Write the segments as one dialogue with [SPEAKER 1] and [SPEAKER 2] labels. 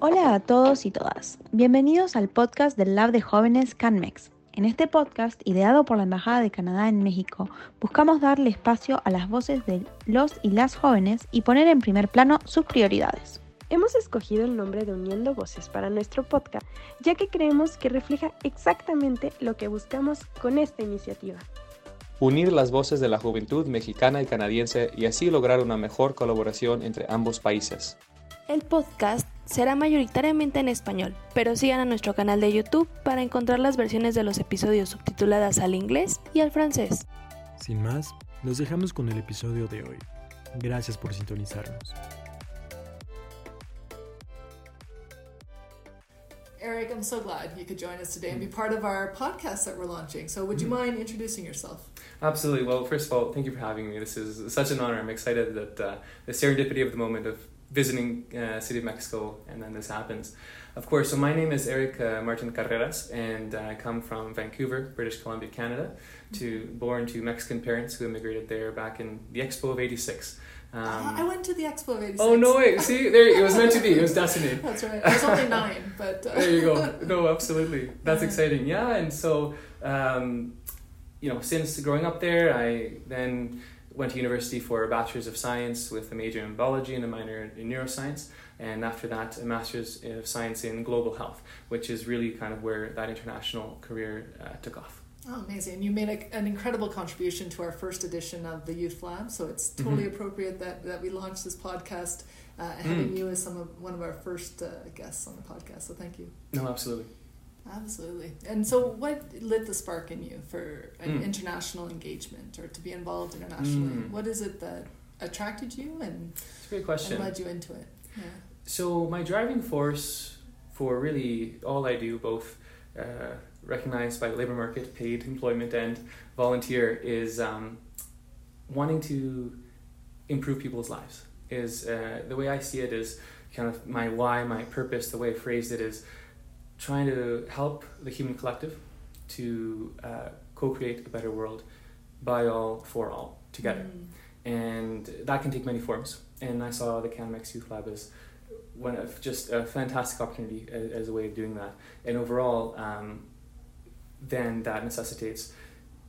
[SPEAKER 1] Hola a todos y todas. Bienvenidos al podcast del Lab de Jóvenes CanMex. En este podcast, ideado por la Embajada de Canadá en México, buscamos darle espacio a las voces de los y las jóvenes y poner en primer plano sus prioridades.
[SPEAKER 2] Hemos escogido el nombre de Uniendo Voces para nuestro podcast, ya que creemos que refleja exactamente lo que buscamos con esta iniciativa.
[SPEAKER 3] Unir las voces de la juventud mexicana y canadiense y así lograr una mejor colaboración entre ambos países.
[SPEAKER 4] El podcast será mayoritariamente en español, pero sigan a nuestro canal de YouTube para encontrar las versiones de los episodios subtituladas al inglés y al francés.
[SPEAKER 5] Sin más, los dejamos con el episodio de hoy. Gracias por sintonizarnos.
[SPEAKER 6] Eric, I'm so glad you could join us today and be part of our podcast that we're launching. So, would you mind introducing yourself?
[SPEAKER 3] Absolutely. Well, first of all, thank you for having me. This is such an honor. I'm excited that uh, the serendipity of the moment of visiting uh, City of Mexico, and then this happens. Of course, so my name is Erick uh, Martin Carreras, and I come from Vancouver, British Columbia, Canada. To born to Mexican parents who immigrated there back in the Expo of '86.
[SPEAKER 6] Um, uh, I went to the Expo of '86.
[SPEAKER 3] Oh no way! See, there it was meant to be. It was destiny.
[SPEAKER 6] That's right. I was only nine, but
[SPEAKER 3] uh... there you go. No, absolutely. That's exciting. Yeah, and so um, you know, since growing up there, I then went to university for a bachelor's of science with a major in biology and a minor in neuroscience and after that a master's of science in global health which is really kind of where that international career uh, took off
[SPEAKER 6] Oh, amazing. And you made a, an incredible contribution to our first edition of the Youth Lab, so it's totally mm-hmm. appropriate that, that we launched this podcast uh, having mm. you as some of, one of our first uh, guests on the podcast. So thank you.
[SPEAKER 3] No, absolutely.
[SPEAKER 6] Absolutely. And so, what lit the spark in you for an mm. international engagement or to be involved internationally? Mm. What is it that attracted you and,
[SPEAKER 3] it's a great question.
[SPEAKER 6] and led you into it? Yeah.
[SPEAKER 3] So, my driving force for really all I do, both uh, recognized by the labor market, paid employment, and volunteer, is um, wanting to improve people's lives. Is uh, the way I see it is kind of my why, my purpose. The way I phrased it is trying to help the human collective to uh, co-create a better world by all for all together. Mm. and that can take many forms. And i saw the canmex youth lab as one of just a fantastic opportunity as, as a way of doing that. And overall um, then that necessitates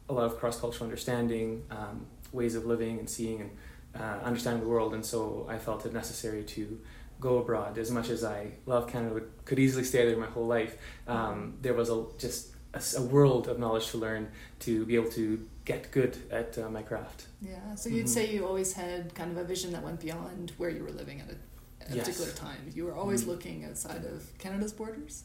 [SPEAKER 3] a lot of cross-cultural understanding um, ways of living and seeing and uh, understanding the world. And so i felt it necessary to go abroad. As much as I love Canada, could easily stay there my whole life. Um, there was a just a, a, world of knowledge to learn to be able to get good at uh, my craft.
[SPEAKER 6] Yeah. So you'd mm-hmm. say you always had kind of a vision that went beyond where you were living at a, a yes. particular time. You were always mm. looking outside of Canada's borders.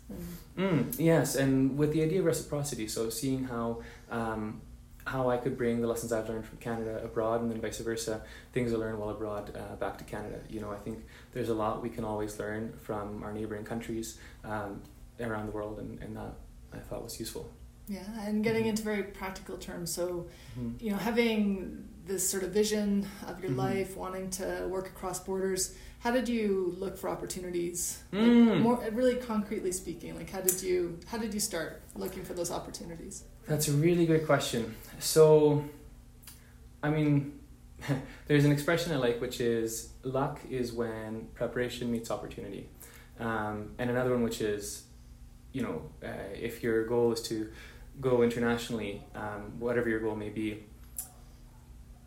[SPEAKER 3] Mm, yes, and with the idea of reciprocity. So seeing how. Um, how I could bring the lessons I've learned from Canada abroad and then vice versa, things I learned while abroad uh, back to Canada. You know, I think there's a lot we can always learn from our neighboring countries um, around the world, and, and that I thought was useful.
[SPEAKER 6] Yeah, and getting mm-hmm. into very practical terms. So, mm-hmm. you know, having this sort of vision of your mm-hmm. life, wanting to work across borders, how did you look for opportunities? Mm. Like more really concretely speaking, like how did you how did you start looking for those opportunities?
[SPEAKER 3] That's a really good question. So, I mean, there's an expression I like, which is luck is when preparation meets opportunity. Um, and another one, which is, you know, uh, if your goal is to go internationally, um, whatever your goal may be,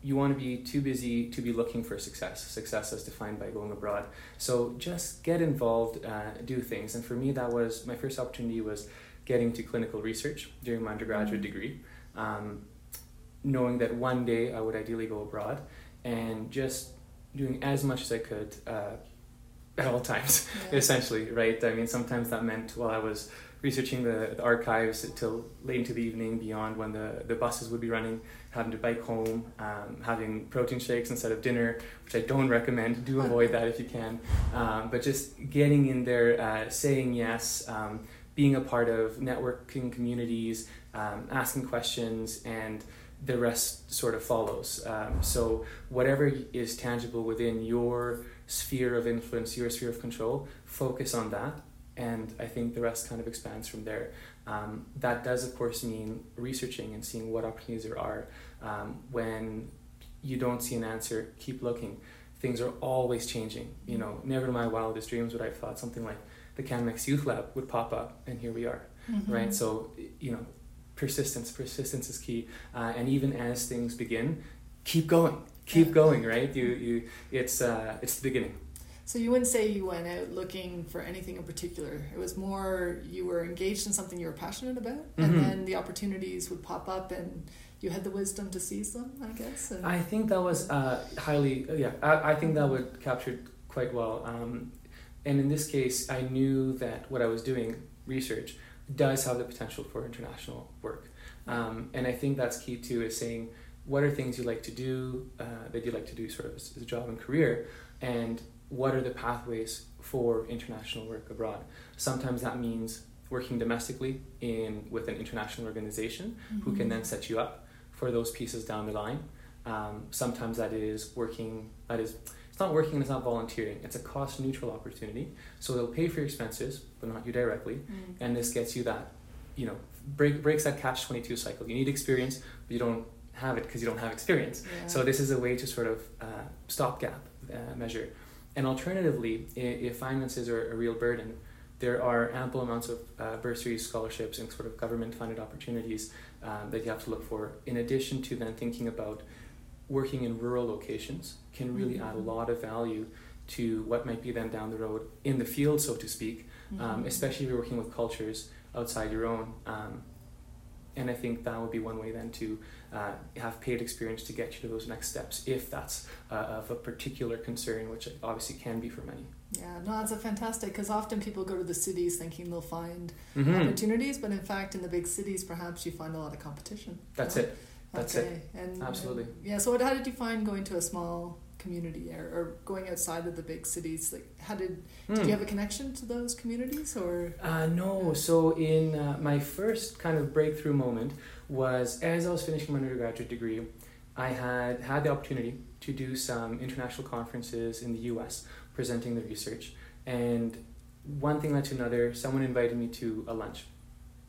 [SPEAKER 3] you want to be too busy to be looking for success. Success as defined by going abroad. So just get involved, uh, do things. And for me, that was my first opportunity was getting to clinical research during my undergraduate mm-hmm. degree, um, knowing that one day I would ideally go abroad, and just doing as much as I could uh, at all times, yeah. essentially, right? I mean, sometimes that meant while I was researching the, the archives till late into the evening, beyond when the, the buses would be running, having to bike home, um, having protein shakes instead of dinner, which I don't recommend. Do avoid that if you can. Um, but just getting in there, uh, saying yes, um, being a part of networking communities, um, asking questions, and the rest sort of follows. Um, so, whatever is tangible within your sphere of influence, your sphere of control, focus on that. And I think the rest kind of expands from there. Um, that does, of course, mean researching and seeing what opportunities there are. Um, when you don't see an answer, keep looking. Things are always changing. You know, never in my wildest dreams would I have thought something like the CanMex Youth Lab would pop up, and here we are,
[SPEAKER 6] Mhm.
[SPEAKER 3] right? So, you know, persistence, persistence is key. Uh, and even as things begin, keep going, keep
[SPEAKER 6] Yeah.
[SPEAKER 3] going, right? You, you, it's, uh, it's the beginning.
[SPEAKER 6] So you wouldn't say you went out looking for anything in particular. It was more you were engaged in something you were passionate about, and then the opportunities would pop up, and you had the wisdom to seize them. I guess. And,
[SPEAKER 3] I think that was uh, highly, yeah, I, I think that would capture quite well. Um, and in this case, I knew that what I was doing, research, does have the potential for international work. Um, and I think that's key too, is saying what are things you like to do, uh, that you like to do sort of as, as a job and career, and what are the pathways for international work abroad. Sometimes that means working domestically in with an international organization who can
[SPEAKER 6] Mhm.
[SPEAKER 3] then set you up for those pieces down the line. Um, sometimes that is working, that is, it's not working and it's not volunteering. It's a cost neutral opportunity. So they'll pay for your expenses, but not you directly.
[SPEAKER 6] Mm.
[SPEAKER 3] And this gets you that, you know, break, breaks that catch 22 cycle. You need experience, but you don't have it because you don't have experience.
[SPEAKER 6] Yeah.
[SPEAKER 3] So this is a way to sort of uh, stopgap uh, measure. And alternatively, if finances are a real burden, there are ample amounts of uh, bursaries, scholarships, and sort of government-funded opportunities um, that you have to look for. In addition to then thinking about working in rural locations, can really add a
[SPEAKER 6] Mhm.
[SPEAKER 3] lot of value to what might be then down the road in the field, so to speak. Um,
[SPEAKER 6] Mhm.
[SPEAKER 3] especially if you're working with cultures outside your own. Um, and I think that would be one way then to uh, have paid experience to get you to those next steps, if that's uh, of a particular concern, which obviously can be for many.
[SPEAKER 6] Yeah, no, that's a fantastic because often people go to the cities thinking they'll find
[SPEAKER 3] Mhm.
[SPEAKER 6] opportunities, but in fact, in the big cities, perhaps you find a lot of competition.
[SPEAKER 3] That's
[SPEAKER 6] you
[SPEAKER 3] it. That's
[SPEAKER 6] okay.
[SPEAKER 3] it.
[SPEAKER 6] And,
[SPEAKER 3] Absolutely.
[SPEAKER 6] and- yeah. So, what, how did you find going to a small community or, or going outside of the big cities? Like, how did did
[SPEAKER 3] Hmm.
[SPEAKER 6] you have a connection to those communities or?
[SPEAKER 3] Uh, no, so in uh, my first kind of breakthrough moment was as I was finishing my undergraduate degree, I had had the opportunity to do some international conferences in the US presenting the research. And one thing led to another. Someone invited me to a lunch.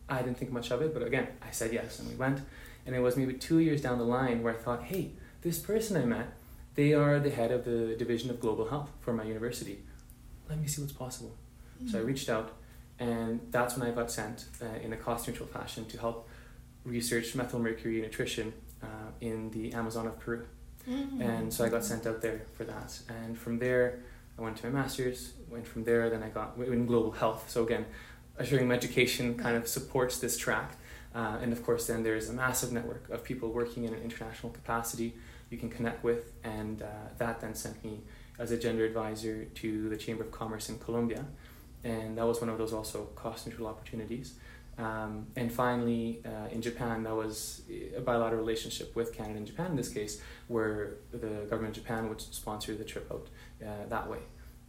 [SPEAKER 3] I didn't think much of it, but again, I said yes and we went. And it was maybe two years down the line where I thought, hey, this person I met, they are the head of the Division of Global Health for my university. Let me see what's possible. So I reached out, and that's when I got sent uh, in a cost neutral fashion to help research methylmercury nutrition uh, in the Amazon of Peru.
[SPEAKER 6] Mm.
[SPEAKER 3] And so I got sent out there for that. And from there, I went to my master's. Went from there, then I got in global health. So again, assuring education kind of supports this track. Uh, and of course, then there's a massive network of people working in an international capacity you can connect with, and uh, that then sent me as a gender advisor to the Chamber of Commerce in Colombia, and that was one of those also cost neutral opportunities. Um, and finally, uh, in Japan, that was a bilateral relationship with Canada and Japan in this case, where the government of Japan would sponsor the trip out uh, that way.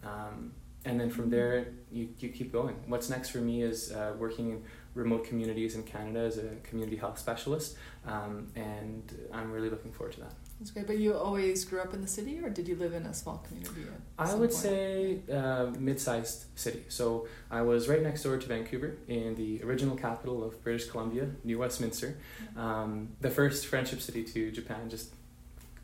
[SPEAKER 3] Um, and then from there, you, you keep going. What's next for me is uh, working in remote communities in Canada as a community health specialist, um, and I'm really looking forward to that.
[SPEAKER 6] That's great. But you always grew up in the city, or did you live in a small community?
[SPEAKER 3] I would
[SPEAKER 6] point?
[SPEAKER 3] say uh, mid-sized city. So I was right next door to Vancouver, in the original capital of British Columbia, New Westminster. Um, the first friendship city to Japan just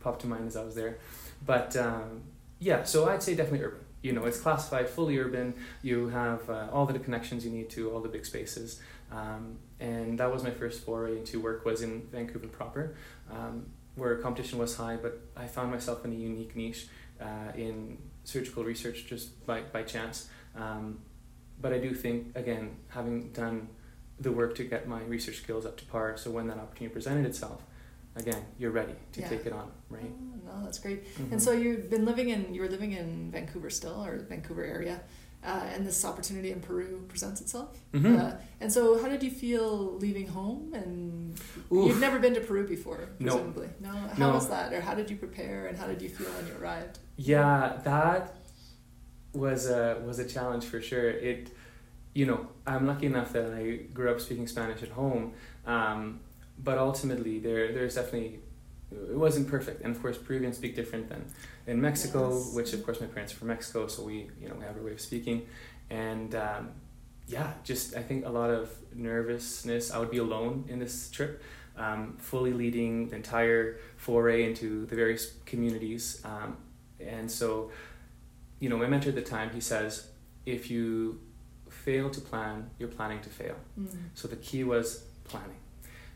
[SPEAKER 3] popped to mind as I was there. But um, yeah, so I'd say definitely urban. You know, it's classified fully urban. You have uh, all the connections you need to all the big spaces. Um, and that was my first foray into work was in Vancouver proper, um, where competition was high. But I found myself in a unique niche uh, in surgical research just by, by chance. Um, but I do think, again, having done the work to get my research skills up to par, so when that opportunity presented itself, again, you're ready to
[SPEAKER 6] Yeah.
[SPEAKER 3] take it on, right?
[SPEAKER 6] Oh, no, that's great.
[SPEAKER 3] Mhm.
[SPEAKER 6] And so you've been living in you were living in Vancouver still, or Vancouver area, uh, and this opportunity in Peru presents itself.
[SPEAKER 3] Mhm.
[SPEAKER 6] Uh, and so, how did you feel leaving home? And
[SPEAKER 3] Oof.
[SPEAKER 6] you've never been to Peru before,
[SPEAKER 3] No.
[SPEAKER 6] presumably. No. How
[SPEAKER 3] No.
[SPEAKER 6] was that, or how did you prepare, and how did you feel when you arrived?
[SPEAKER 3] Yeah, that was a was a challenge for sure. It, you know, I'm lucky enough that I grew up speaking Spanish at home, um, but ultimately there there's definitely it wasn't perfect, and of course Peruvians speak different than in Mexico,
[SPEAKER 6] Yes.
[SPEAKER 3] which of course my parents are from Mexico, so we you know we have our way of speaking, and um, yeah, just I think a lot of nervousness. I would be alone in this trip. Um, fully leading the entire foray into the various communities. Um, and so, you know, my mentor at the time, he says, if you fail to plan, you're planning to fail.
[SPEAKER 6] Mm.
[SPEAKER 3] So the key was planning.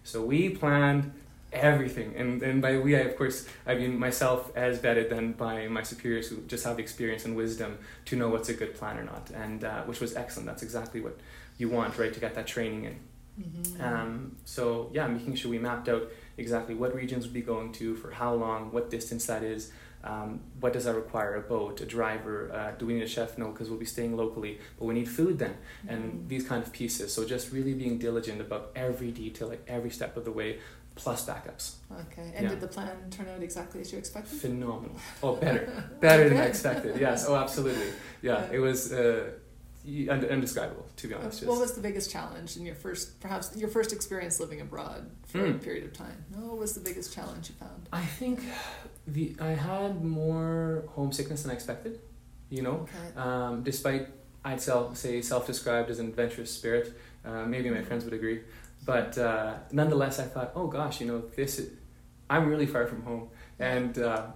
[SPEAKER 3] So we planned everything, and and by we, I of course, I mean myself as vetted then by my superiors who just have the experience and wisdom to know what's a good plan or not, and uh, which was excellent. That's exactly what you want, right, to get that training in.
[SPEAKER 6] Mhm.
[SPEAKER 3] Um, so yeah, making sure we mapped out exactly what regions we'd be going to for how long, what distance that is. Um, what does that require? A boat, a driver? Uh, do we need a chef? No, because we'll be staying locally. But we need food then, and
[SPEAKER 6] Mhm.
[SPEAKER 3] these kind of pieces. So just really being diligent about every detail, like every step of the way, plus backups.
[SPEAKER 6] Okay. And
[SPEAKER 3] Yeah.
[SPEAKER 6] did the plan turn out exactly as you expected?
[SPEAKER 3] Phenomenal. Oh, better, better than I expected. Yes. Oh, absolutely. Yeah. It was uh, undescribable, to be honest.
[SPEAKER 6] What was the biggest challenge in your first, perhaps your first experience living abroad for a
[SPEAKER 3] Mm.
[SPEAKER 6] period of time? No, what was the biggest challenge you found?
[SPEAKER 3] I think the I had more homesickness than I expected. You know,
[SPEAKER 6] Okay.
[SPEAKER 3] um, despite I'd self, say self-described as an adventurous spirit. Uh, maybe my friends would agree, but uh, nonetheless, I thought, oh gosh, you know, this is, I'm really far from home, and uh,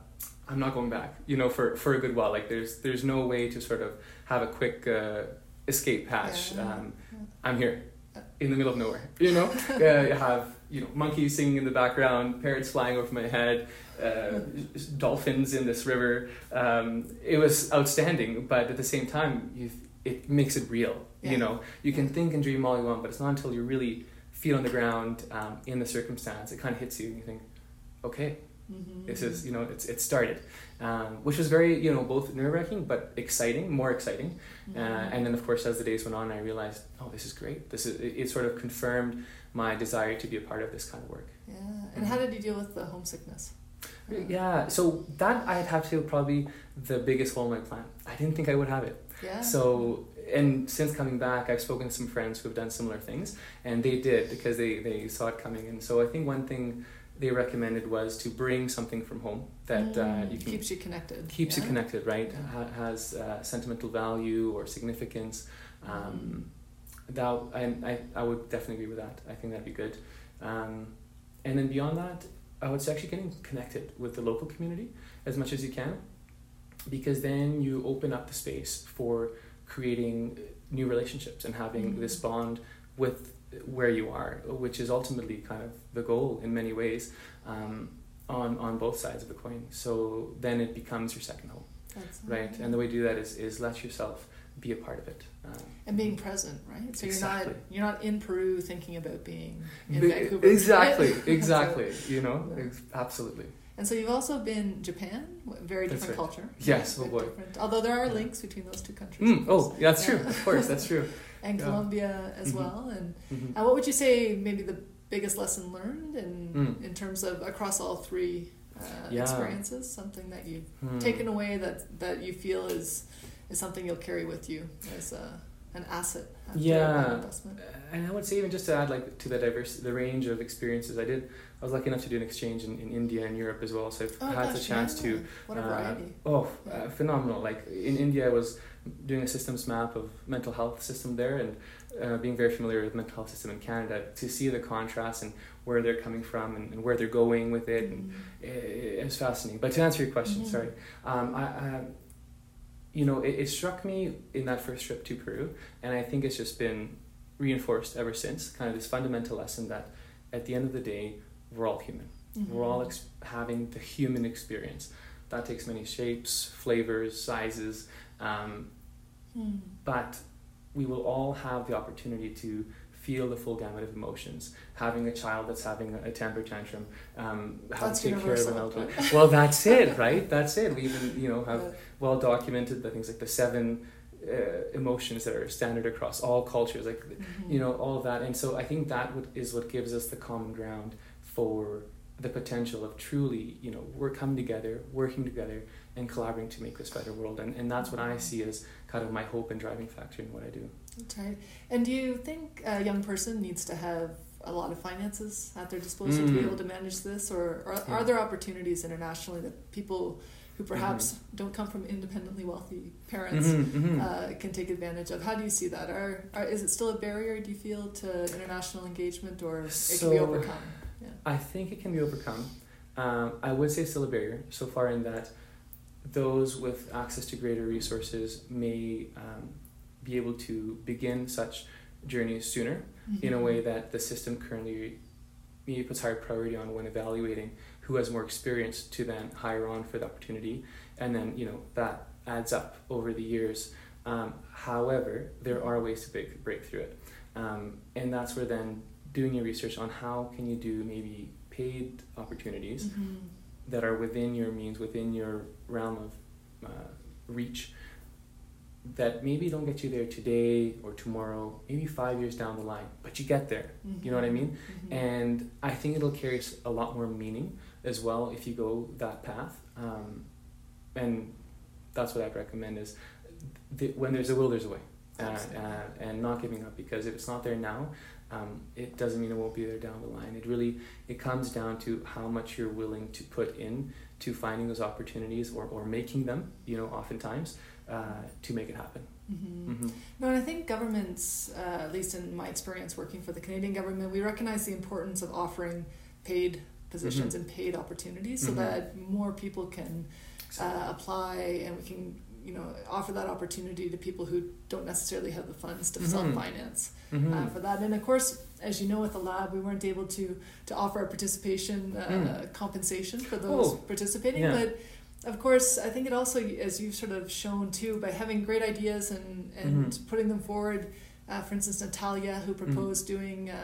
[SPEAKER 3] I'm not going back. You know, for for a good while. Like there's there's no way to sort of have a quick uh, escape hatch.
[SPEAKER 6] Yeah.
[SPEAKER 3] Um. I'm here, in the middle of nowhere. You know, uh, you have you know monkeys singing in the background, parrots flying over my head, uh, dolphins in this river. Um, it was outstanding, but at the same time, you it makes it real.
[SPEAKER 6] Yeah.
[SPEAKER 3] You know, you can think and dream all you want, but it's not until you really feel on the ground um, in the circumstance it kind of hits you, and you think, okay,
[SPEAKER 6] Mhm.
[SPEAKER 3] this is you know it's it started, um, which was very you know both nerve wracking but exciting, more exciting. Uh,
[SPEAKER 6] Mhm.
[SPEAKER 3] and then, of course, as the days went on, I realized, oh, this is great. This is it, it. Sort of confirmed my desire to be a part of this kind of work.
[SPEAKER 6] Yeah. And how did you deal with the homesickness? Uh,
[SPEAKER 3] Yeah. So that I'd have to probably the biggest hole in my plan. I didn't think I would have it.
[SPEAKER 6] Yeah.
[SPEAKER 3] So and since coming back, I've spoken to some friends who have done similar things, and they did because they they saw it coming. And so I think one thing they recommended was to bring something from home that uh,
[SPEAKER 6] Mm,
[SPEAKER 3] you can
[SPEAKER 6] keeps you connected.
[SPEAKER 3] keeps
[SPEAKER 6] yeah?
[SPEAKER 3] you connected, right?
[SPEAKER 6] Yeah.
[SPEAKER 3] Ha- has uh, sentimental value or significance. Um, that I, I I would definitely agree with that. I think that'd be good. Um, and then beyond that, I would say actually getting connected with the local community as much as you can, because then you open up the space for creating new relationships and having
[SPEAKER 6] Mhm.
[SPEAKER 3] this bond with where you are, which is ultimately kind of the goal in many ways. Um, on, on both sides of the coin. So then it becomes your second home,
[SPEAKER 6] That's
[SPEAKER 3] right? And the way to do that is, is let yourself be a part of it. Um,
[SPEAKER 6] and being present, right? So you're not you're not in Peru thinking about being in
[SPEAKER 3] Be-
[SPEAKER 6] Vancouver.
[SPEAKER 3] Exactly,
[SPEAKER 6] So-
[SPEAKER 3] exactly. you know,
[SPEAKER 6] Yeah.
[SPEAKER 3] absolutely.
[SPEAKER 6] and so you've also been Japan, very
[SPEAKER 3] That's
[SPEAKER 6] different
[SPEAKER 3] right.
[SPEAKER 6] culture.
[SPEAKER 3] Yes,
[SPEAKER 6] Very
[SPEAKER 3] oh boy.
[SPEAKER 6] different. Although there are
[SPEAKER 3] Yeah.
[SPEAKER 6] links between those two countries.
[SPEAKER 3] Mm, oh, yeah, that's true. Of course, that's true.
[SPEAKER 6] And
[SPEAKER 3] Yeah.
[SPEAKER 6] Colombia as
[SPEAKER 3] Mhm.
[SPEAKER 6] well. And
[SPEAKER 3] Mhm.
[SPEAKER 6] uh, what would you say maybe the biggest lesson learned in
[SPEAKER 3] Mm.
[SPEAKER 6] in terms of across all three uh,
[SPEAKER 3] Yeah.
[SPEAKER 6] experiences? Something that you've
[SPEAKER 3] Hmm.
[SPEAKER 6] taken away that that you feel is is something you'll carry with you as a, an asset after
[SPEAKER 3] Yeah.
[SPEAKER 6] investment.
[SPEAKER 3] And I would say even just to add like to the diverse, the range of experiences I did. I was lucky enough to do an exchange in, in India and Europe as well, so I've
[SPEAKER 6] Oh,
[SPEAKER 3] had
[SPEAKER 6] gosh,
[SPEAKER 3] the chance
[SPEAKER 6] yeah.
[SPEAKER 3] to
[SPEAKER 6] What a
[SPEAKER 3] uh,
[SPEAKER 6] variety.
[SPEAKER 3] Oh, uh, phenomenal! Like in India, I was doing a systems map of mental health system there, and uh, being very familiar with mental health system in Canada. To see the contrast and where they're coming from and, and where they're going with it, and
[SPEAKER 6] Mm.
[SPEAKER 3] it, it was fascinating. But to answer your question,
[SPEAKER 6] Mhm.
[SPEAKER 3] sorry, um, I, I, you know, it, it struck me in that first trip to Peru, and I think it's just been reinforced ever since. Kind of this fundamental lesson that at the end of the day, we're all human. We're all
[SPEAKER 6] Mhm.
[SPEAKER 3] ex- having the human experience. That takes many shapes, flavors, sizes, um,
[SPEAKER 6] Mm.
[SPEAKER 3] but we will all have the opportunity to feel the full gamut of emotions. Having a child that's having a temper tantrum, um, how to take care of an elderly. Well, that's it, right? That's it. We even you know have
[SPEAKER 6] Yeah.
[SPEAKER 3] well documented the things like the seven uh, emotions that are standard across all cultures, like
[SPEAKER 6] Mhm.
[SPEAKER 3] you know all of that and so i think that would, is what gives us the common ground for the potential of truly you know we're coming together working together and collaborating to make this better world and, and that's what i see as kind of my hope and driving factor in what i do
[SPEAKER 6] That's right. And do you think a young person needs to have a lot of finances at their disposal to be
[SPEAKER 3] Mm.
[SPEAKER 6] able to manage this, or, or
[SPEAKER 3] Yeah.
[SPEAKER 6] are there opportunities internationally that people who perhaps
[SPEAKER 3] Mm-hmm.
[SPEAKER 6] don't come from independently wealthy parents
[SPEAKER 3] Mhm, mhm.
[SPEAKER 6] uh, can take advantage of? How do you see that? Are, are is it still a barrier? Do you feel to international engagement, or it can be overcome?
[SPEAKER 3] I think it can be overcome. Um, I would say still a barrier so far in that those with access to greater resources may um, be able to begin such journeys sooner in a
[SPEAKER 6] Mhm.
[SPEAKER 3] way that the system currently maybe puts higher priority on when evaluating who has more experience to then hire on for the opportunity and then you know that adds up over the years um, however there are ways to break, break through it um, and that's where then doing your research on how can you do maybe paid opportunities
[SPEAKER 6] Mhm.
[SPEAKER 3] that are within your means within your realm of uh, reach that maybe don't get you there today or tomorrow maybe five years down the line but you get there you know what i mean
[SPEAKER 6] Mhm.
[SPEAKER 3] and I think it'll carry a lot more meaning as well if you go that path. Um, and that's what I'd recommend is th- when there's a will, there's a way. Uh, uh, and not giving up because if it's not there now, um, it doesn't mean it won't be there down the line. It really it comes down to how much you're willing to put in to finding those opportunities or, or making them. You know, oftentimes uh, to make it happen.
[SPEAKER 6] Mhm.
[SPEAKER 3] hmm
[SPEAKER 6] No, and I think governments, uh, at least in my experience working for the Canadian government, we recognize the importance of offering paid positions
[SPEAKER 3] Mhm.
[SPEAKER 6] and paid opportunities so
[SPEAKER 3] Mhm.
[SPEAKER 6] that more people can uh, apply and we can, you know, offer that opportunity to people who don't necessarily have the funds to
[SPEAKER 3] Mhm.
[SPEAKER 6] self-finance
[SPEAKER 3] hmm
[SPEAKER 6] uh, for that. And of course, as you know, with the lab, we weren't able to to offer a participation uh,
[SPEAKER 3] Mm.
[SPEAKER 6] compensation for those
[SPEAKER 3] Oh,
[SPEAKER 6] participating,
[SPEAKER 3] yeah.
[SPEAKER 6] but. Of course, I think it also, as you've sort of shown too, by having great ideas and, and
[SPEAKER 3] Mhm.
[SPEAKER 6] putting them forward. Uh, for instance, Natalia, who proposed doing uh,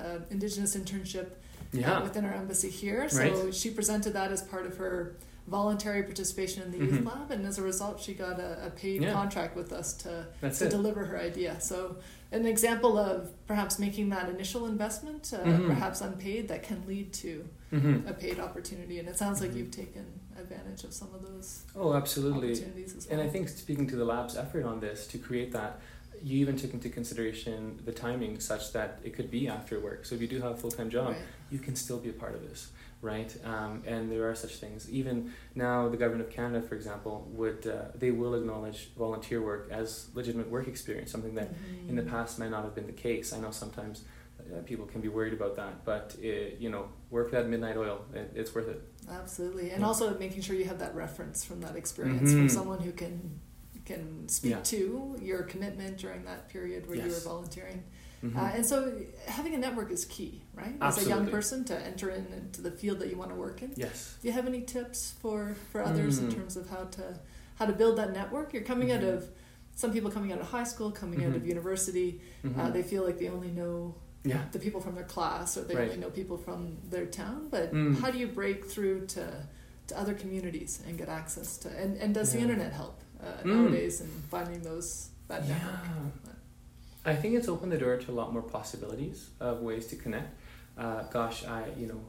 [SPEAKER 6] uh, Indigenous internship uh,
[SPEAKER 3] yeah.
[SPEAKER 6] within our embassy here. So
[SPEAKER 3] Right.
[SPEAKER 6] she presented that as part of her voluntary participation in the youth
[SPEAKER 3] Mhm.
[SPEAKER 6] lab, and as a result, she got a, a paid
[SPEAKER 3] Yeah.
[SPEAKER 6] contract with us to
[SPEAKER 3] That's
[SPEAKER 6] to
[SPEAKER 3] it.
[SPEAKER 6] deliver her idea. So, an example of perhaps making that initial investment, uh,
[SPEAKER 3] Mhm.
[SPEAKER 6] perhaps unpaid, that can lead to
[SPEAKER 3] hmm
[SPEAKER 6] a paid opportunity. And it sounds like
[SPEAKER 3] Mhm.
[SPEAKER 6] you've taken advantage of some of those
[SPEAKER 3] Oh, absolutely.
[SPEAKER 6] opportunities as well.
[SPEAKER 3] And I think speaking to the lab's effort on this to create that, you even took into consideration the timing such that it could be after work. So if you do have a full time job,
[SPEAKER 6] Right.
[SPEAKER 3] you can still be a part of this, right? Um, and there are such things. Even now, the government of Canada, for example, would uh, they will acknowledge volunteer work as legitimate work experience, something that in the
[SPEAKER 6] Mhm.
[SPEAKER 3] past might not have been the case. I know sometimes uh, people can be worried about that, but it, you know, work that midnight oil, it, it's worth it.
[SPEAKER 6] Absolutely, and
[SPEAKER 3] Yeah.
[SPEAKER 6] also making sure you have that reference from that experience from
[SPEAKER 3] Mhm.
[SPEAKER 6] someone who can can speak
[SPEAKER 3] Yeah.
[SPEAKER 6] to your commitment during that period where you were
[SPEAKER 3] Yes.
[SPEAKER 6] volunteering.
[SPEAKER 3] Mhm.
[SPEAKER 6] Uh, and so, having a network is key, right? As a young person to enter in into the field that you want to work in.
[SPEAKER 3] yes.
[SPEAKER 6] Do you have any tips for for others in
[SPEAKER 3] Mm.
[SPEAKER 6] terms of how to how to build that network? You're coming out
[SPEAKER 3] Mhm.
[SPEAKER 6] of some people coming out of high school, coming out of
[SPEAKER 3] Mhm.
[SPEAKER 6] university. Uh,
[SPEAKER 3] Mhm.
[SPEAKER 6] they feel like they only know
[SPEAKER 3] yeah.
[SPEAKER 6] the people from their class or they
[SPEAKER 3] Right.
[SPEAKER 6] only know people from their town. But
[SPEAKER 3] Mm.
[SPEAKER 6] how do you break through to to other communities and get access to and, and does the internet help uh,
[SPEAKER 3] Mm.
[SPEAKER 6] nowadays in finding those that
[SPEAKER 3] Yeah.
[SPEAKER 6] network?
[SPEAKER 3] I think it's opened the door to a lot more possibilities of ways to connect. Uh, gosh, I you know,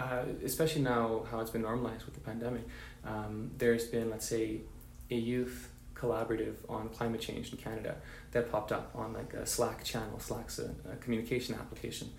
[SPEAKER 3] uh, especially now how it's been normalized with the pandemic. Um, there's been let's say a youth collaborative on climate change in Canada that popped up on like a Slack channel. Slack's a, a communication application,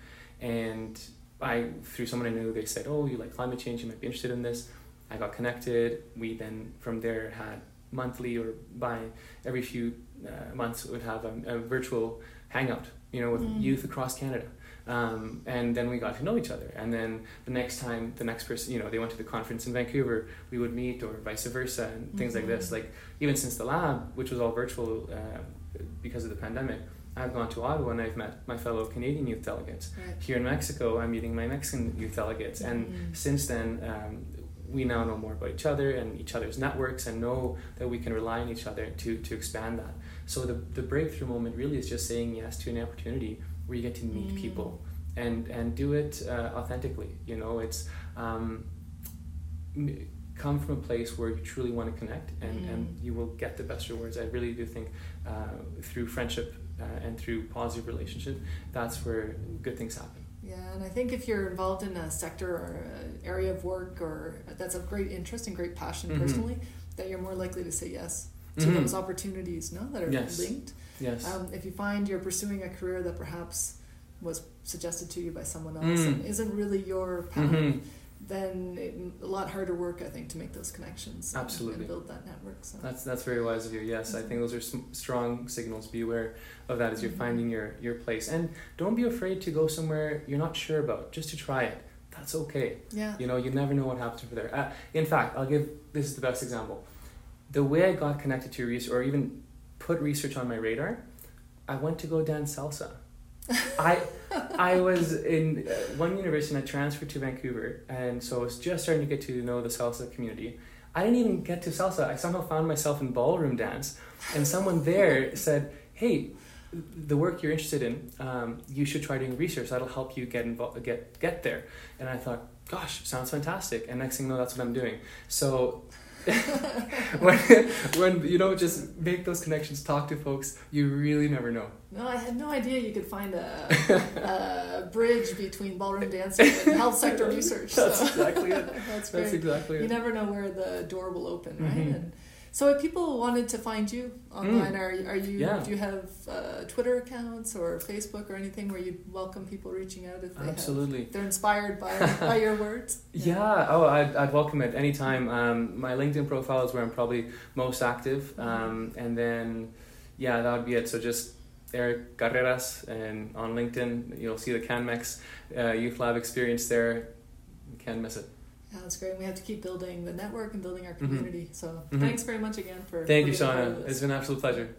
[SPEAKER 3] and I through someone I knew they said, "Oh, you like climate change? You might be interested in this." I got connected. We then from there had monthly or by every few uh, months would have a, a virtual hangout, you know, with
[SPEAKER 6] Mm.
[SPEAKER 3] youth across Canada. Um, and then we got to know each other. And then the next time, the next person, you know, they went to the conference in Vancouver, we would meet, or vice versa, and things like this.
[SPEAKER 6] Mhm.
[SPEAKER 3] Like even since the lab, which was all virtual uh, because of the pandemic, I've gone to Ottawa and I've met my fellow Canadian youth delegates.
[SPEAKER 6] Right.
[SPEAKER 3] Here in Mexico, I'm meeting my Mexican youth delegates, and
[SPEAKER 6] Mhm.
[SPEAKER 3] since then, um, we now know more about each other and each other's networks, and know that we can rely on each other to to expand that. So the the breakthrough moment really is just saying yes to an opportunity where you get to meet
[SPEAKER 6] Mm.
[SPEAKER 3] people and and do it uh, authentically. You know, it's um, come from a place where you truly want to connect, and and
[SPEAKER 6] Mm.
[SPEAKER 3] you will get the best rewards. I really do think uh, through friendship uh, and through positive relationship, that's where good things happen.
[SPEAKER 6] Yeah, and I think if you're involved in a sector or an area of work or that's of great interest and great passion
[SPEAKER 3] Mhm.
[SPEAKER 6] personally, that you're more likely to say yes to
[SPEAKER 3] Mhm.
[SPEAKER 6] those opportunities, no, that are
[SPEAKER 3] Yes.
[SPEAKER 6] linked.
[SPEAKER 3] Yes.
[SPEAKER 6] Um, if you find you're pursuing a career that perhaps was suggested to you by someone else
[SPEAKER 3] Mm.
[SPEAKER 6] and isn't really your path,
[SPEAKER 3] Mhm.
[SPEAKER 6] then it, a lot harder work, I think, to make those connections
[SPEAKER 3] Absolutely.
[SPEAKER 6] and build that network. So.
[SPEAKER 3] That's that's very wise of you. Yes, I think those are some strong signals. Be aware of that as you're
[SPEAKER 6] Mhm.
[SPEAKER 3] finding your your place, and don't be afraid to go somewhere you're not sure about. Just to try it. That's okay.
[SPEAKER 6] yeah.
[SPEAKER 3] You know, you never know what happens over there. Uh, in fact, I'll give this is the best example. The way I got connected to research, or even put research on my radar, I went to go dance salsa. I I was in uh, one university and I transferred to Vancouver, and so I was just starting to get to know the salsa community. I didn't even get to salsa. I somehow found myself in ballroom dance, and someone there said, "Hey, the work you're interested in, um, you should try doing research. That'll help you get involved, get get there." And I thought, "Gosh, sounds fantastic!" And next thing you know, that's what I'm doing. So when, when you don't just make those connections, talk to folks, you really never know.
[SPEAKER 6] No, I had no idea you could find a, a bridge between ballroom dancing and health sector research.
[SPEAKER 3] That's
[SPEAKER 6] so.
[SPEAKER 3] exactly it.
[SPEAKER 6] That's
[SPEAKER 3] That's
[SPEAKER 6] great.
[SPEAKER 3] exactly
[SPEAKER 6] You
[SPEAKER 3] it.
[SPEAKER 6] never know where the door will open, right?
[SPEAKER 3] Mhm.
[SPEAKER 6] And so, if people wanted to find you online, are are you
[SPEAKER 3] Yeah.
[SPEAKER 6] do you have uh, Twitter accounts or Facebook or anything where you'd welcome people reaching out if they have,
[SPEAKER 3] Absolutely.
[SPEAKER 6] they're inspired by by your words?
[SPEAKER 3] Yeah. Oh, I'd, I'd welcome it anytime. Um, my LinkedIn profile is where I'm probably most active, um, and then yeah, that would be it. So just Erick Carreras, and on LinkedIn, you'll see the CanMex uh, Youth Lab experience there. You can't miss it.
[SPEAKER 6] Yeah, that's great. We have to keep building the network and building our
[SPEAKER 3] Mhm.
[SPEAKER 6] community. So,
[SPEAKER 3] Mhm.
[SPEAKER 6] thanks very much again for.
[SPEAKER 3] Thank you, Shauna. It's been an absolute pleasure.